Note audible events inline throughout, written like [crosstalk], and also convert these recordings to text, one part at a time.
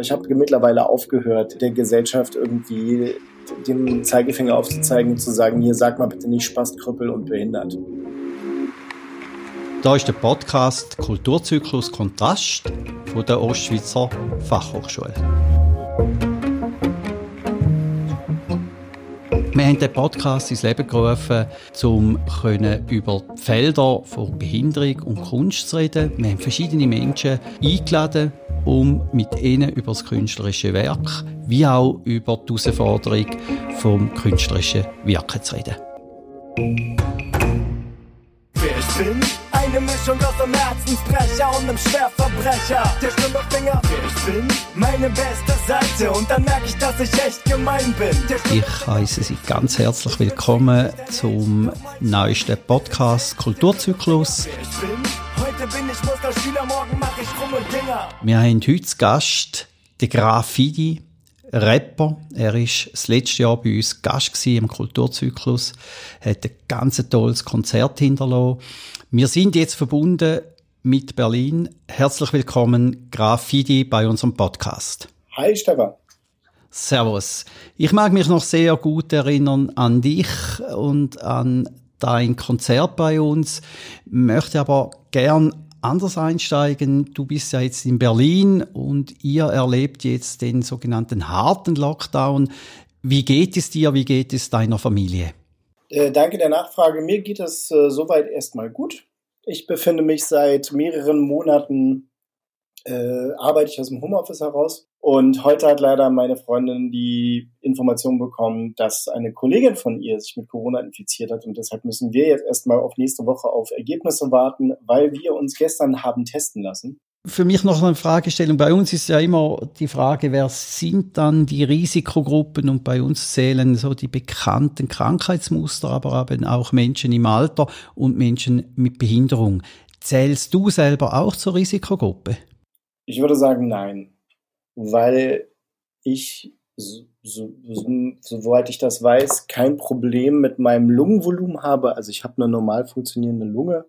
Ich habe mittlerweile aufgehört, der Gesellschaft irgendwie den Zeigefinger aufzuzeigen und zu sagen, hier sag mal bitte nicht Spaß, Krüppel und behindert. Da ist der Podcast Kulturzyklus Kontrast von der Ostschweizer Fachhochschule. Wir haben den Podcast ins Leben gerufen, um über die Felder von Behinderung und Kunst zu reden. Wir haben verschiedene Menschen eingeladen, um mit ihnen über das künstlerische Werk wie auch über die Herausforderung vom künstlerischen Wirken zu reden. Wer ich bin? Eine Mischung aus einem Herzensbrecher und einem Schwerverbrecher. Der Stimmerfinger, wer ich bin, meine beste Seite. Und dann merke ich, dass ich echt gemein bin. Ich heiße Sie ganz herzlich willkommen zum neuesten Podcast Kulturzyklus. Wer ich bin, bin ich Musterschüler, morgen mache ich Rum und Dinger. Wir haben heute zu Gast den Graf Fidi. Rapper. Er ist das letzte Jahr bei uns Gast im Kulturzyklus, hat ein ganz tolles Konzert hinterlassen. Wir sind jetzt verbunden mit Berlin. Herzlich willkommen, Graf Fidi, bei unserem Podcast. Hi, Stefan. Servus. Ich mag mich noch sehr gut erinnern an dich und an dein Konzert bei uns, möchte aber gern anders einsteigen. Du bist ja jetzt in Berlin und ihr erlebt jetzt den sogenannten harten Lockdown. Wie geht es dir? Wie geht es deiner Familie? Äh, danke der Nachfrage. Mir geht es äh, soweit erstmal gut. Ich befinde mich seit mehreren Monaten, äh, arbeite ich aus dem Homeoffice heraus. Und heute hat leider meine Freundin die Information bekommen, dass eine Kollegin von ihr sich mit Corona infiziert hat. Und deshalb müssen wir jetzt erstmal auf nächste Woche auf Ergebnisse warten, weil wir uns gestern haben testen lassen für mich noch eine Fragestellung. Bei uns ist ja immer die Frage, wer sind dann die Risikogruppen? Und bei uns zählen so die bekannten Krankheitsmuster, aber eben auch Menschen im Alter und Menschen mit Behinderung. Zählst du selber auch zur Risikogruppe? Ich würde sagen, nein. Weil ich, so, so, soweit ich das weiß, kein Problem mit meinem Lungenvolumen habe. Also ich habe eine normal funktionierende Lunge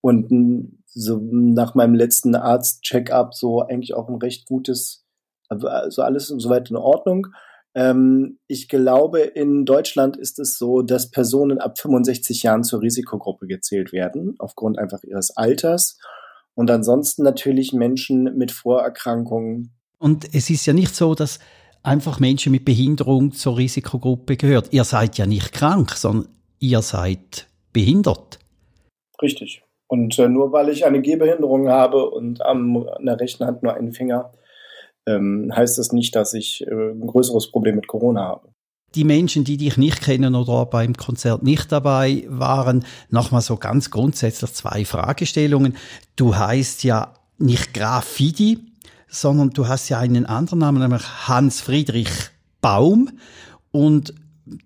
und so nach meinem letzten Arzt-Check-up so eigentlich auch ein recht gutes, also alles soweit in Ordnung. Ähm, ich glaube, in Deutschland ist es so, dass Personen ab 65 Jahren zur Risikogruppe gezählt werden, aufgrund einfach ihres Alters. Und ansonsten natürlich Menschen mit Vorerkrankungen. Und es ist ja nicht so, dass einfach Menschen mit Behinderung zur Risikogruppe gehört. Ihr seid ja nicht krank, sondern ihr seid behindert. Richtig. Und äh, nur weil ich eine Gehbehinderung habe und am, an der rechten Hand nur einen Finger, ähm, heißt das nicht, dass ich äh, ein größeres Problem mit Corona habe. Die Menschen, die dich nicht kennen oder beim Konzert nicht dabei waren, nochmal so ganz grundsätzlich zwei Fragestellungen. Du heißt ja nicht Graf Fidi, sondern du hast ja einen anderen Namen, nämlich Hans Friedrich Baum. Und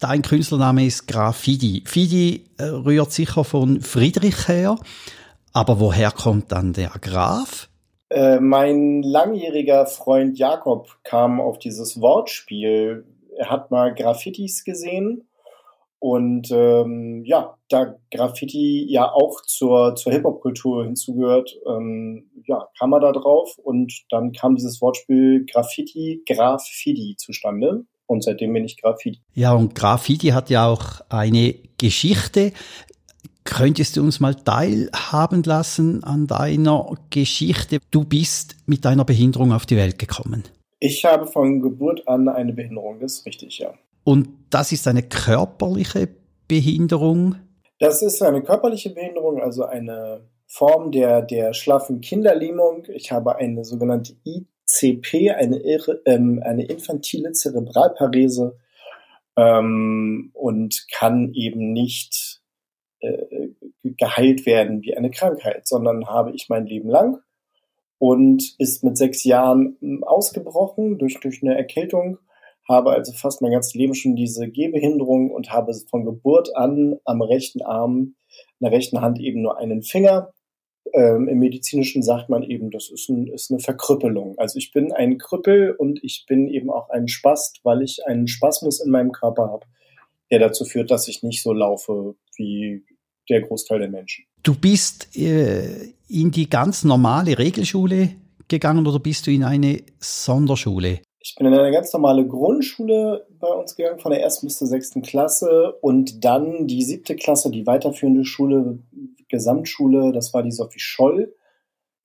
dein Künstlername ist Graf Fidi. Fidi äh, rührt sicher von Friedrich her, aber woher kommt dann der Graf? Äh, mein langjähriger Freund Jakob kam auf dieses Wortspiel. Er hat mal Graffitis gesehen und ähm, ja, da Graffiti ja auch zur, zur Hip-Hop-Kultur hinzugehört, ähm, ja, kam er da drauf und dann kam dieses Wortspiel Graffiti, Graffiti zustande. Und seitdem bin ich Graffiti. Ja, und Graffiti hat ja auch eine Geschichte. Könntest du uns mal teilhaben lassen an deiner Geschichte? Du bist mit deiner Behinderung auf die Welt gekommen. Ich habe von Geburt an eine Behinderung, das ist richtig, ja. Und das ist eine körperliche Behinderung? Das ist eine körperliche Behinderung, also eine Form der, der schlaffen Kinderlähmung. Ich habe eine sogenannte CP, eine, ähm, eine infantile Zerebralparese ähm, und kann eben nicht äh, geheilt werden wie eine Krankheit, sondern habe ich mein Leben lang und ist mit sechs Jahren hm, ausgebrochen durch, durch eine Erkältung, habe also fast mein ganzes Leben schon diese Gehbehinderung und habe von Geburt an am rechten Arm, in der rechten Hand eben nur einen Finger ähm, Im Medizinischen sagt man eben, das ist, ein, ist eine Verkrüppelung. Also ich bin ein Krüppel und ich bin eben auch ein Spast, weil ich einen Spasmus in meinem Körper habe, der dazu führt, dass ich nicht so laufe wie der Großteil der Menschen. Du bist äh, in die ganz normale Regelschule gegangen oder bist du in eine Sonderschule? Ich bin in eine ganz normale Grundschule bei uns gegangen, von der ersten bis zur sechsten Klasse und dann die siebte Klasse, die weiterführende Schule, Gesamtschule, das war die Sophie Scholl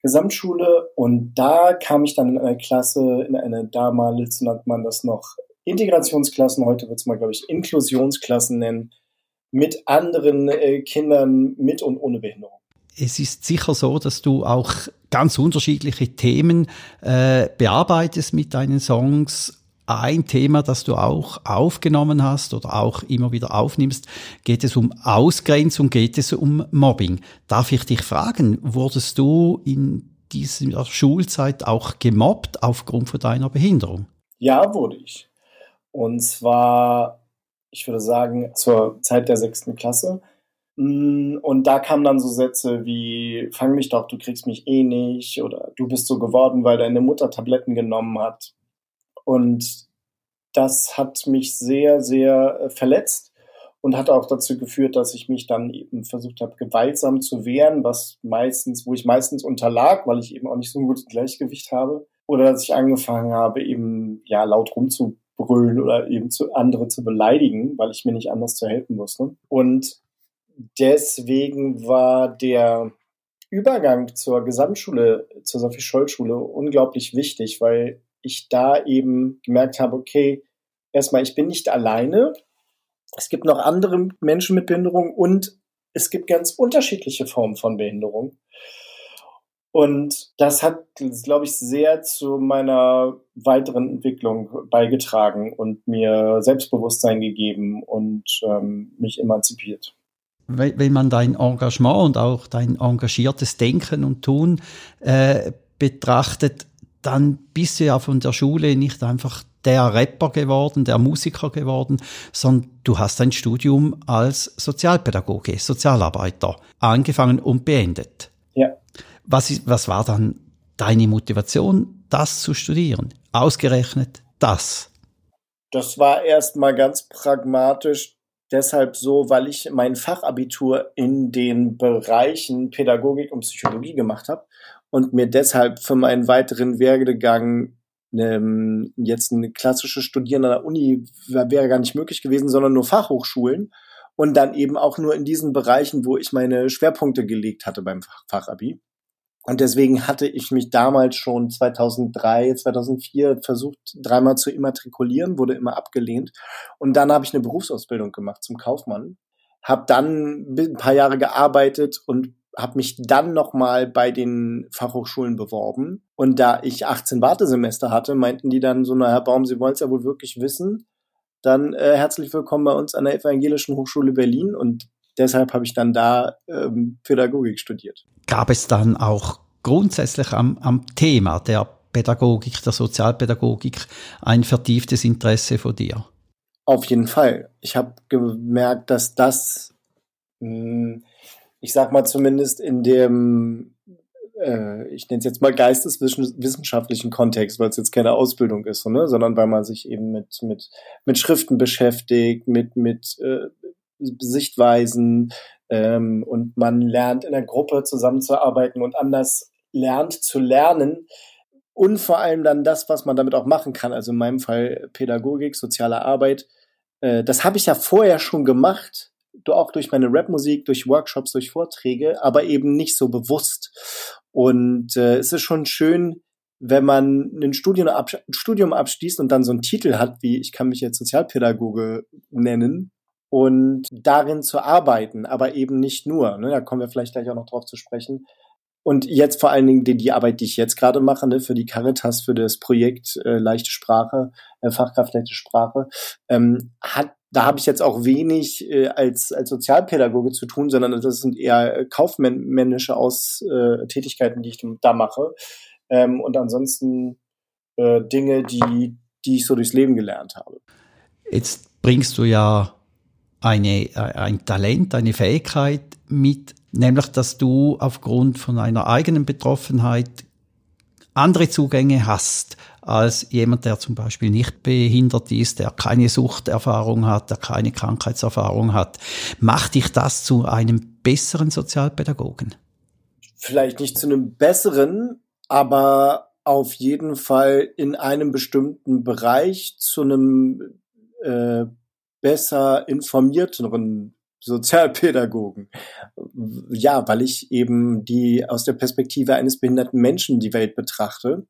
Gesamtschule. Und da kam ich dann in eine Klasse, in eine damals nannte man das noch Integrationsklassen, heute wird es mal, glaube ich, Inklusionsklassen nennen, mit anderen äh, Kindern mit und ohne Behinderung es ist sicher so, dass du auch ganz unterschiedliche Themen äh, bearbeitest mit deinen Songs. Ein Thema, das du auch aufgenommen hast oder auch immer wieder aufnimmst, geht es um Ausgrenzung, geht es um Mobbing. Darf ich dich fragen, wurdest du in dieser Schulzeit auch gemobbt aufgrund von deiner Behinderung? Ja, wurde ich. Und zwar, ich würde sagen, zur Zeit der sechsten Klasse Mm, und da kamen dann so Sätze wie, fang mich doch, du kriegst mich eh nicht oder du bist so geworden, weil deine Mutter Tabletten genommen hat. Und das hat mich sehr, sehr äh, verletzt und hat auch dazu geführt, dass ich mich dann eben versucht habe, gewaltsam zu wehren, was meistens, wo ich meistens unterlag, weil ich eben auch nicht so ein gutes Gleichgewicht habe. Oder dass ich angefangen habe, eben ja laut rumzubrüllen oder eben zu andere zu beleidigen, weil ich mir nicht anders zu helfen wusste. Und deswegen war der Übergang zur Gesamtschule, zur Sophie-Scholl-Schule unglaublich wichtig, weil ich da eben gemerkt habe, okay, erstmal, ich bin nicht alleine. Es gibt noch andere Menschen mit Behinderung und es gibt ganz unterschiedliche Formen von Behinderung. Und das hat, glaube ich, sehr zu meiner weiteren Entwicklung beigetragen und mir Selbstbewusstsein gegeben und ähm, mich emanzipiert wenn man dein Engagement und auch dein engagiertes Denken und Tun äh, betrachtet, dann bist du ja von der Schule nicht einfach der Rapper geworden, der Musiker geworden, sondern du hast dein Studium als Sozialpädagoge, Sozialarbeiter angefangen und beendet. Was, was war dann deine Motivation, das zu studieren? Ausgerechnet das? Das war erstmal ganz pragmatisch deshalb so, weil ich mein Fachabitur in den Bereichen Pädagogik und Psychologie gemacht habe und mir deshalb für meinen weiteren Werdegang ähm, jetzt eine klassische Studieren an der Uni wäre gar nicht möglich gewesen, sondern nur Fachhochschulen und dann eben auch nur in diesen Bereichen, wo ich meine Schwerpunkte gelegt hatte beim Fachabi. Und deswegen hatte ich mich damals schon 2003, 2004 versucht, dreimal zu immatrikulieren, wurde immer abgelehnt. Und dann habe ich eine Berufsausbildung gemacht zum Kaufmann, habe dann ein paar Jahre gearbeitet und habe mich dann nochmal bei den Fachhochschulen beworben. Und da ich 18 Wartesemester hatte, meinten die dann so, na Herr Baum, Sie wollen es ja wohl wirklich wissen. Dann äh, herzlich willkommen bei uns an der Evangelischen Hochschule Berlin. Und deshalb habe ich dann da ähm, Pädagogik studiert. Gab es dann auch grundsätzlich am, am Thema der Pädagogik, der Sozialpädagogik ein vertieftes Interesse von dir? Auf jeden Fall. Ich habe gemerkt, dass das, hm, ich sag mal zumindest in dem, äh, ich nenne es jetzt mal geisteswissenschaftlichen Kontext, weil es jetzt keine Ausbildung ist, ne? sondern weil man sich eben mit, mit, mit Schriften beschäftigt, mit, mit äh, Sichtweisen ähm, und man lernt in der Gruppe zusammenzuarbeiten und anders lernt zu lernen und vor allem dann das, was man damit auch machen kann. Also in meinem Fall Pädagogik, soziale Arbeit. Äh, das habe ich ja vorher schon gemacht, auch durch meine Rapmusik, durch Workshops, durch Vorträge, aber eben nicht so bewusst. Und äh, es ist schon schön, wenn man ein Studium, absch Studium abschließt und dann so einen Titel hat, wie ich kann mich jetzt Sozialpädagoge nennen und darin zu arbeiten, aber eben nicht nur. Ne? Da kommen wir vielleicht gleich auch noch drauf zu sprechen. Und jetzt vor allen Dingen die, die Arbeit, die ich jetzt gerade mache, ne, für die Caritas, für das Projekt äh, leichte Sprache, äh, Fachkraft leichte Sprache, ähm, hat da habe ich jetzt auch wenig äh, als, als Sozialpädagoge zu tun, sondern das sind eher kaufmännische Aus, äh, Tätigkeiten, die ich da mache. Ähm, und ansonsten äh, Dinge, die, die ich so durchs Leben gelernt habe. Jetzt bringst du ja eine, ein Talent, eine Fähigkeit mit, nämlich dass du aufgrund von einer eigenen Betroffenheit andere Zugänge hast als jemand, der zum Beispiel nicht behindert ist, der keine Suchterfahrung hat, der keine Krankheitserfahrung hat. Macht dich das zu einem besseren Sozialpädagogen? Vielleicht nicht zu einem besseren, aber auf jeden Fall in einem bestimmten Bereich zu einem äh, besser informierteren Sozialpädagogen. Ja, weil ich eben die aus der Perspektive eines behinderten Menschen die Welt betrachte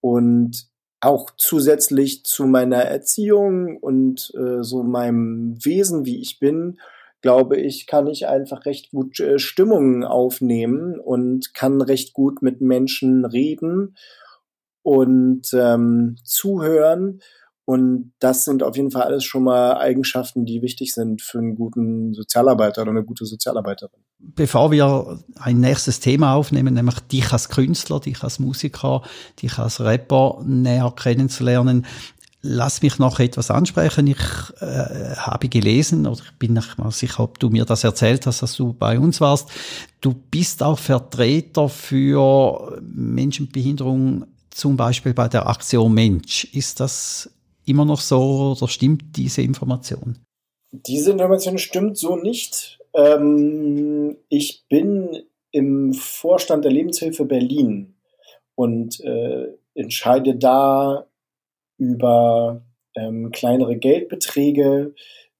und auch zusätzlich zu meiner Erziehung und äh, so meinem Wesen, wie ich bin, glaube ich, kann ich einfach recht gut äh, Stimmungen aufnehmen und kann recht gut mit Menschen reden und ähm, zuhören und das sind auf jeden Fall alles schon mal Eigenschaften, die wichtig sind für einen guten Sozialarbeiter oder eine gute Sozialarbeiterin. Bevor wir ein nächstes Thema aufnehmen, nämlich dich als Künstler, dich als Musiker, dich als Rapper näher kennenzulernen, lass mich noch etwas ansprechen. Ich äh, habe gelesen, oder ich bin nicht mal sicher, ob du mir das erzählt hast, dass du bei uns warst. Du bist auch Vertreter für Menschen mit Behinderung, zum Beispiel bei der Aktion Mensch. Ist das immer noch so oder stimmt diese Information? Diese Information stimmt so nicht. Ähm, ich bin im Vorstand der Lebenshilfe Berlin und äh, entscheide da über ähm, kleinere Geldbeträge,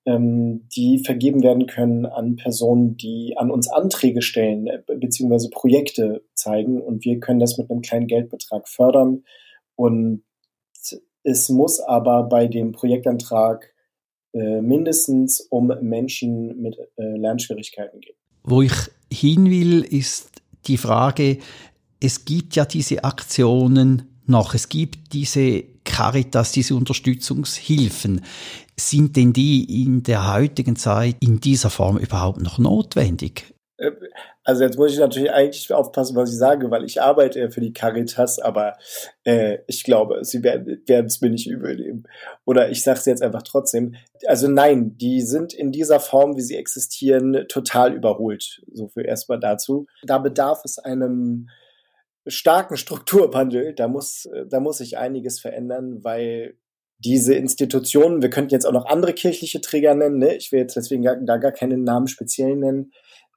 ähm, die vergeben werden können an Personen, die an uns Anträge stellen äh, beziehungsweise Projekte zeigen und wir können das mit einem kleinen Geldbetrag fördern und es muss aber bei dem Projektantrag äh, mindestens um Menschen mit äh, Lernschwierigkeiten gehen. Wo ich hin will, ist die Frage, es gibt ja diese Aktionen noch, es gibt diese Caritas, diese Unterstützungshilfen. Sind denn die in der heutigen Zeit in dieser Form überhaupt noch notwendig? Äh, also jetzt muss ich natürlich eigentlich aufpassen, was ich sage, weil ich arbeite ja für die Caritas, aber äh, ich glaube, sie werden es mir nicht übel nehmen. Oder ich sage es jetzt einfach trotzdem. Also nein, die sind in dieser Form, wie sie existieren, total überholt. So viel erstmal dazu. Da bedarf es einem starken Strukturwandel. Da muss, da muss sich einiges verändern, weil diese Institutionen, wir könnten jetzt auch noch andere kirchliche Träger nennen, ne? ich will jetzt deswegen gar, da gar keinen Namen speziell nennen,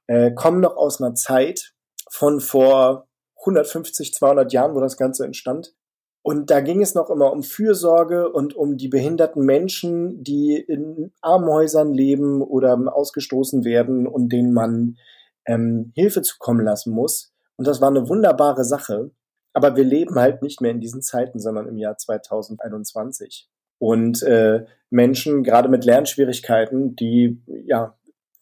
äh, kommen noch aus einer Zeit von vor 150, 200 Jahren, wo das Ganze entstand. Und da ging es noch immer um Fürsorge und um die behinderten Menschen, die in Armenhäusern leben oder ausgestoßen werden und denen man ähm, Hilfe zukommen lassen muss. Und das war eine wunderbare Sache. Aber wir leben halt nicht mehr in diesen Zeiten, sondern im Jahr 2021. Und äh, Menschen, gerade mit Lernschwierigkeiten, die ja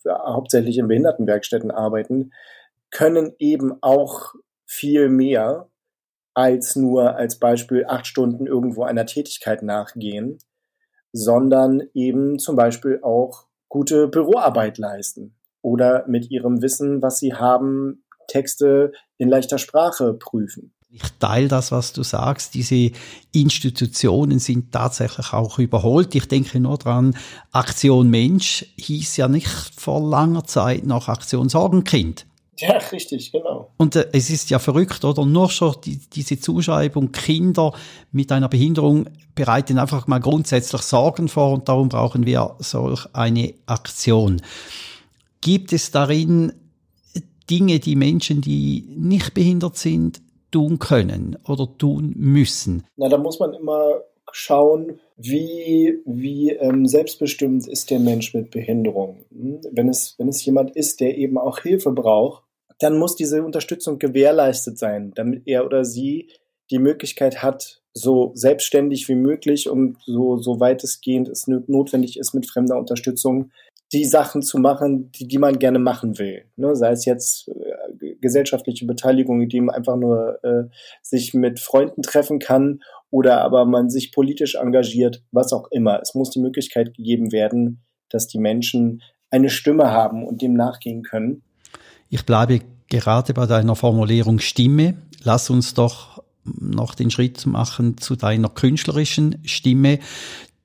hauptsächlich in Behindertenwerkstätten arbeiten, können eben auch viel mehr als nur als Beispiel acht Stunden irgendwo einer Tätigkeit nachgehen, sondern eben zum Beispiel auch gute Büroarbeit leisten oder mit ihrem Wissen, was sie haben, Texte in leichter Sprache prüfen. Ich teile das, was du sagst. Diese Institutionen sind tatsächlich auch überholt. Ich denke nur dran, Aktion Mensch hieß ja nicht vor langer Zeit noch Aktion Sorgenkind. Ja, richtig, genau. Und äh, es ist ja verrückt, oder? Nur schon die, diese Zuschreibung, Kinder mit einer Behinderung bereiten einfach mal grundsätzlich Sorgen vor und darum brauchen wir solch eine Aktion. Gibt es darin Dinge, die Menschen, die nicht behindert sind, tun können oder tun müssen? Na, da muss man immer schauen, wie, wie ähm, selbstbestimmt ist der Mensch mit Behinderung. Hm? Wenn es, wenn es jemand ist, der eben auch Hilfe braucht, dann muss diese Unterstützung gewährleistet sein, damit er oder sie die Möglichkeit hat, so selbstständig wie möglich und so, so weitestgehend es notwendig ist mit fremder Unterstützung, die Sachen zu machen, die, die man gerne machen will. Ne? Sei es jetzt äh, gesellschaftliche Beteiligung, indem man einfach nur äh, sich mit Freunden treffen kann oder aber man sich politisch engagiert, was auch immer. Es muss die Möglichkeit gegeben werden, dass die Menschen eine Stimme haben und dem nachgehen können. Ich bleibe gerade bei deiner Formulierung Stimme. Lass uns doch noch den Schritt machen zu deiner künstlerischen Stimme.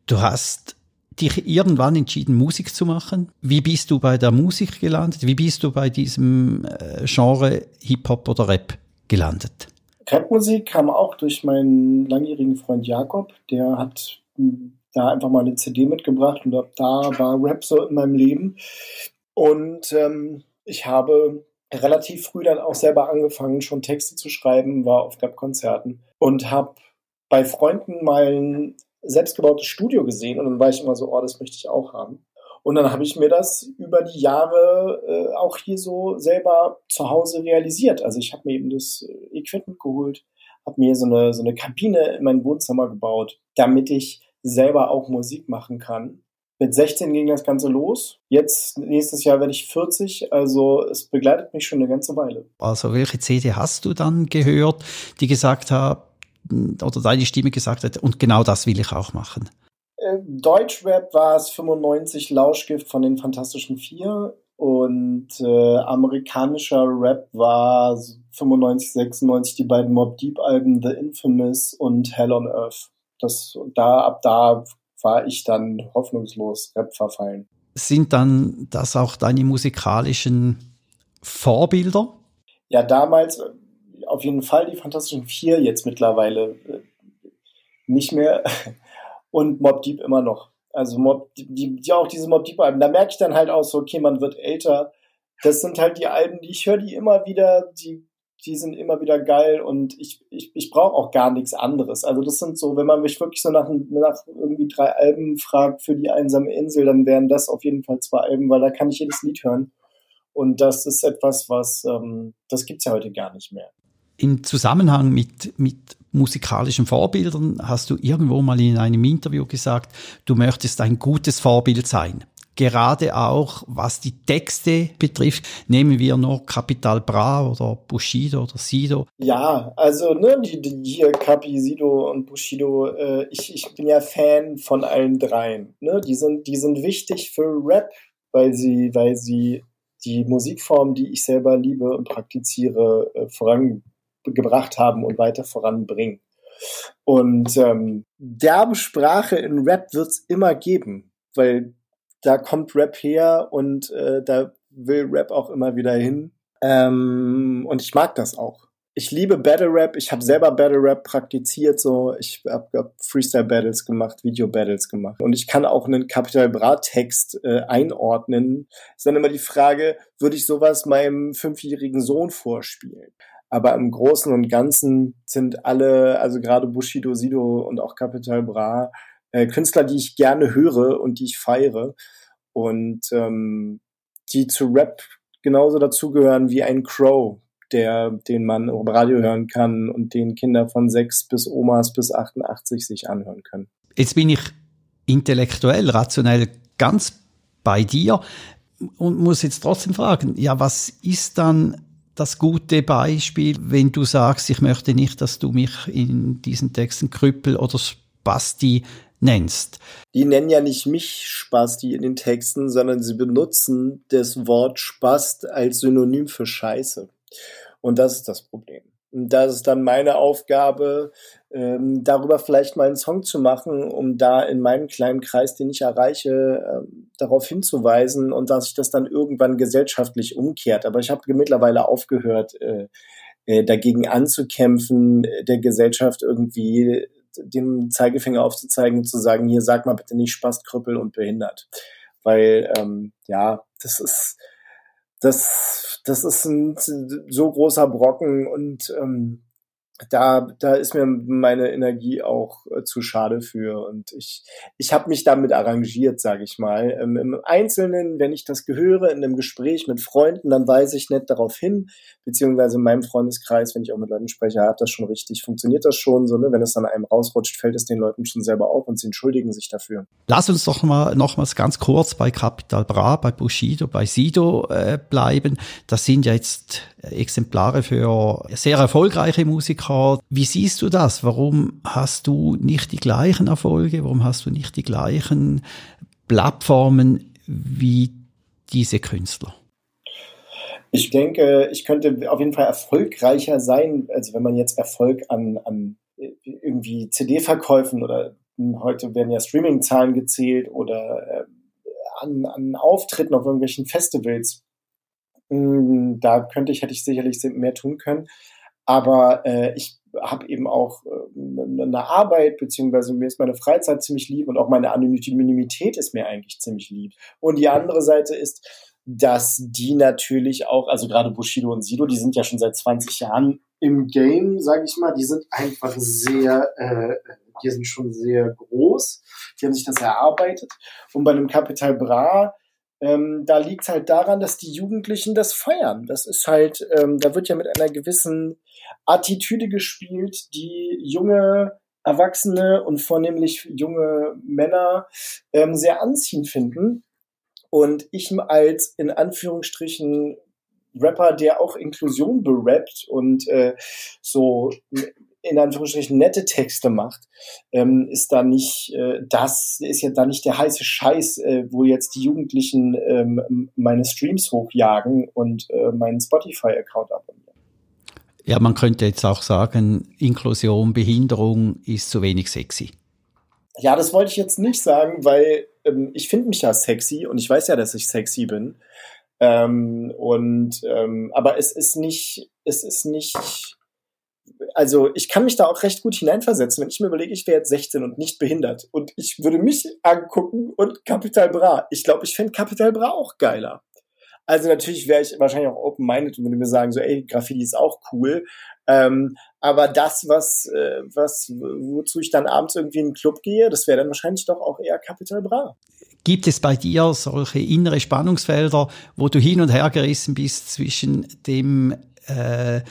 Du hast dich irgendwann entschieden, Musik zu machen. Wie bist du bei der Musik gelandet? Wie bist du bei diesem äh, Genre Hip-Hop oder Rap gelandet? Rapmusik kam auch durch meinen langjährigen Freund Jakob. Der hat hm, da einfach mal eine CD mitgebracht und da war Rap so in meinem Leben. Und ähm, ich habe relativ früh dann auch selber angefangen, schon Texte zu schreiben, war auf Rap-Konzerten und habe bei Freunden mal selbstgebautes Studio gesehen und dann war ich immer so, oh, das möchte ich auch haben. Und dann habe ich mir das über die Jahre äh, auch hier so selber zu Hause realisiert. Also ich habe mir eben das äh, Equipment geholt, habe mir so eine, so eine Kabine in mein Wohnzimmer gebaut, damit ich selber auch Musik machen kann. Mit 16 ging das Ganze los. Jetzt, nächstes Jahr werde ich 40, also es begleitet mich schon eine ganze Weile. Also welche CD hast du dann gehört, die gesagt hat, oder deine Stimme gesagt hat, und genau das will ich auch machen? Äh, Deutschrap war es 95 Lauschgift von den Fantastischen Vier und äh, amerikanischer Rap war 95, 96 die beiden Mob Deep Alben The Infamous und Hell on Earth. Das da ab da war ich dann hoffnungslos Rap verfallen. Sind dann das auch deine musikalischen Vorbilder? Ja, damals auf jeden Fall die Fantastischen Vier, jetzt mittlerweile äh, nicht mehr. [laughs] und Mob Deep immer noch. Also Mob, die, die auch diese Mob Deep Alben. Da merke ich dann halt auch so, okay, man wird älter. Das sind halt die Alben, die ich höre, die immer wieder, die, die sind immer wieder geil und ich, ich, ich brauche auch gar nichts anderes. Also das sind so, wenn man mich wirklich so nach, nach irgendwie drei Alben fragt für die einsame Insel, dann wären das auf jeden Fall zwei Alben, weil da kann ich jedes Lied hören. Und das ist etwas, was, ähm, das gibt's ja heute gar nicht mehr. Im Zusammenhang mit, mit musikalischen Vorbildern hast du irgendwo mal in einem Interview gesagt, du möchtest ein gutes Vorbild sein. Gerade auch was die Texte betrifft, nehmen wir nur Capital Bra oder Bushido oder Sido. Ja, also ne, die, die hier Capi, Sido und Bushido, äh, ich, ich bin ja Fan von allen dreien. Ne? Die sind, die sind wichtig für Rap, weil sie, weil sie die Musikform, die ich selber liebe und praktiziere, äh, voran gebracht haben und weiter voranbringen. Und ähm, derbe Sprache in Rap wird's immer geben, weil da kommt Rap her und äh, da will Rap auch immer wieder hin. Ähm, und ich mag das auch. Ich liebe Battle Rap. Ich habe selber Battle Rap praktiziert. So, ich habe hab Freestyle Battles gemacht, Video Battles gemacht. Und ich kann auch einen Capital Bra Text äh, einordnen. Ist dann immer die Frage, würde ich sowas meinem fünfjährigen Sohn vorspielen? Aber im Großen und Ganzen sind alle, also gerade Bushido, Sido und auch Capital Bra, äh, Künstler, die ich gerne höre und die ich feiere und ähm, die zu Rap genauso dazugehören wie ein Crow, der, den man im Radio hören kann und den Kinder von sechs bis Omas bis 88 sich anhören können. Jetzt bin ich intellektuell, rationell ganz bei dir und muss jetzt trotzdem fragen, ja, was ist dann das gute Beispiel, wenn du sagst, ich möchte nicht, dass du mich in diesen Texten Krüppel oder Spasti nennst. Die nennen ja nicht mich Spasti in den Texten, sondern sie benutzen das Wort Spast als Synonym für Scheiße. Und das ist das Problem. Das ist dann meine Aufgabe, ähm, darüber vielleicht mal einen Song zu machen, um da in meinem kleinen Kreis, den ich erreiche, ähm, darauf hinzuweisen und dass sich das dann irgendwann gesellschaftlich umkehrt. Aber ich habe mittlerweile aufgehört, äh, äh, dagegen anzukämpfen, der Gesellschaft irgendwie den Zeigefinger aufzuzeigen und zu sagen, hier sag mal bitte nicht Spast, Krüppel und behindert. Weil ähm, ja, das ist das, das ist ein so großer Brocken und ähm, da, da ist mir meine Energie auch äh, zu schade für. Und ich, ich habe mich damit arrangiert, sage ich mal. Ähm, Im Einzelnen, wenn ich das gehöre, in einem Gespräch mit Freunden, dann weise ich nicht darauf hin, beziehungsweise in meinem Freundeskreis, wenn ich auch mit Leuten spreche, hat das schon richtig, funktioniert das schon so, ne? Wenn es dann einem rausrutscht, fällt es den Leuten schon selber auf und sie entschuldigen sich dafür. Lass uns doch mal nochmals ganz kurz bei Capital Bra, bei Bushido, bei Sido äh, bleiben. Das sind ja jetzt Exemplare für sehr erfolgreiche Musiker. Wie siehst du das? Warum hast du nicht die gleichen Erfolge? Warum hast du nicht die gleichen Plattformen wie diese Künstler? Ich denke, ich könnte auf jeden Fall erfolgreicher sein, also wenn man jetzt Erfolg an, an irgendwie CD-Verkäufen oder heute werden ja Streaming-Zahlen gezählt oder äh, an, an Auftritten auf irgendwelchen Festivals hm, da könnte ich, hätte ich sicherlich mehr tun können. Aber äh, ich habe eben auch äh, eine Arbeit, beziehungsweise mir ist meine Freizeit ziemlich lieb und auch meine Anonymität ist mir eigentlich ziemlich lieb. Und die andere Seite ist, dass die natürlich auch, also gerade Bushido und Sido, die sind ja schon seit 20 Jahren im Game, sage ich mal, die sind einfach sehr, äh, die sind schon sehr groß, die haben sich das erarbeitet. Und bei einem Capital Bra, ähm, da liegt halt daran, dass die Jugendlichen das feiern. Das ist halt, ähm, da wird ja mit einer gewissen Attitüde gespielt, die junge Erwachsene und vornehmlich junge Männer ähm, sehr anziehend finden. Und ich als in Anführungsstrichen Rapper, der auch Inklusion berappt und äh, so in Anführungsstrichen nette Texte macht, ähm, ist da nicht äh, das, ist ja da nicht der heiße Scheiß, äh, wo jetzt die Jugendlichen ähm, meine Streams hochjagen und äh, meinen Spotify-Account abonnieren. Ja, man könnte jetzt auch sagen, Inklusion, Behinderung ist zu wenig sexy. Ja, das wollte ich jetzt nicht sagen, weil ähm, ich finde mich ja sexy und ich weiß ja, dass ich sexy bin. Ähm, und ähm, aber es ist nicht, es ist nicht, also ich kann mich da auch recht gut hineinversetzen, wenn ich mir überlege, ich wäre jetzt 16 und nicht behindert und ich würde mich angucken und Capital Bra. Ich glaube, ich fände Capital Bra auch geiler. Also natürlich wäre ich wahrscheinlich auch open-minded und würde mir sagen, so, ey, Graffiti ist auch cool. Ähm, aber das, was, äh, was, wozu ich dann abends irgendwie in den Club gehe, das wäre dann wahrscheinlich doch auch eher Capital Bra. Gibt es bei dir solche innere Spannungsfelder, wo du hin und her gerissen bist zwischen dem äh,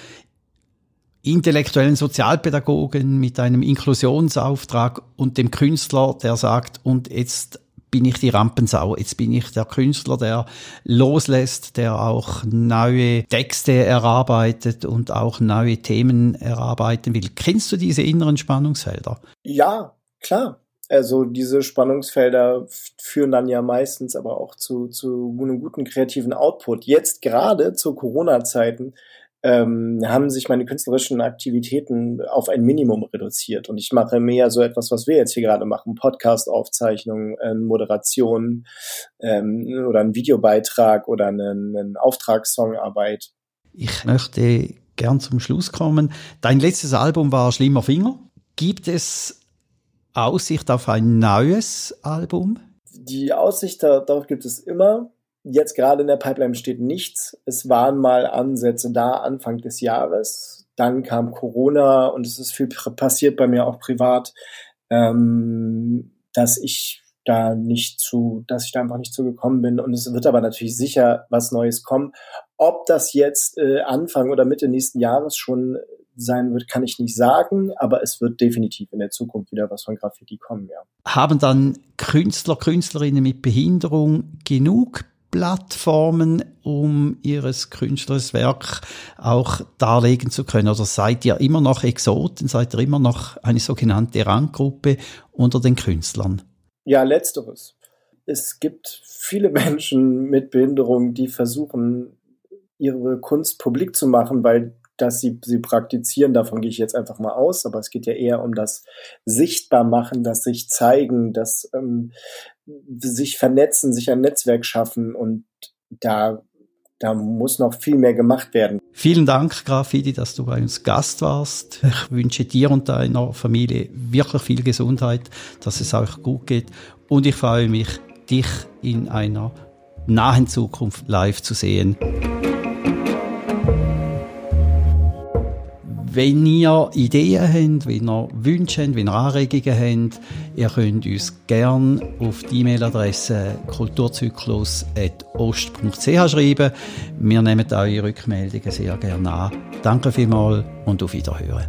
intellektuellen Sozialpädagogen mit einem Inklusionsauftrag und dem Künstler, der sagt, und jetzt bin ich die Rampensau, jetzt bin ich der Künstler, der loslässt, der auch neue Texte erarbeitet und auch neue Themen erarbeiten will. Kennst du diese inneren Spannungsfelder? Ja, klar. Also diese Spannungsfelder führen dann ja meistens aber auch zu, zu einem guten kreativen Output. Jetzt gerade zu Corona-Zeiten ähm, haben sich meine künstlerischen Aktivitäten auf ein Minimum reduziert. Und ich mache mehr so etwas, was wir jetzt hier gerade machen, Podcast-Aufzeichnungen, äh, Moderation ähm, oder ein Videobeitrag oder eine, eine Auftragssongarbeit. Ich möchte gern zum Schluss kommen. Dein letztes Album war Schlimmer Finger. Gibt es Aussicht auf ein neues Album? Die Aussicht darauf gibt es immer. Jetzt gerade in der Pipeline steht nichts. Es waren mal Ansätze da Anfang des Jahres. Dann kam Corona und es ist viel passiert bei mir auch privat, ähm, dass ich da nicht zu, dass ich da einfach nicht zugekommen bin. Und es wird aber natürlich sicher was Neues kommen. Ob das jetzt äh, Anfang oder Mitte nächsten Jahres schon sein wird, kann ich nicht sagen, aber es wird definitiv in der Zukunft wieder was von Graffiti kommen, ja. Haben dann Künstler, Künstlerinnen mit Behinderung genug Plattformen, um ihres Künstlers Werk auch darlegen zu können? Oder seid ihr immer noch Exoten? Seid ihr immer noch eine sogenannte Randgruppe unter den Künstlern? Ja, letzteres. Es gibt viele [laughs] Menschen mit Behinderung, die versuchen, ihre Kunst publik zu machen, weil dass sie sie praktizieren, davon gehe ich jetzt einfach mal aus, aber es geht ja eher um das Sichtbarmachen, das sich zeigen, das ähm, sich vernetzen, sich ein Netzwerk schaffen und da da muss noch viel mehr gemacht werden. Vielen Dank, Grafidi, dass du bei uns Gast warst. Ich wünsche dir und deiner Familie wirklich viel Gesundheit, dass es euch gut geht. Und ich freue mich, dich in einer nahen Zukunft live zu sehen. Wenn ihr Ideen habt, wenn ihr Wünsche habt, wenn ihr Anregungen habt, ihr könnt uns gerne auf die E-Mail-Adresse kulturzyklus.ost.ch schreiben. Wir nehmen eure Rückmeldungen sehr gerne an. Danke vielmals und auf Wiederhören.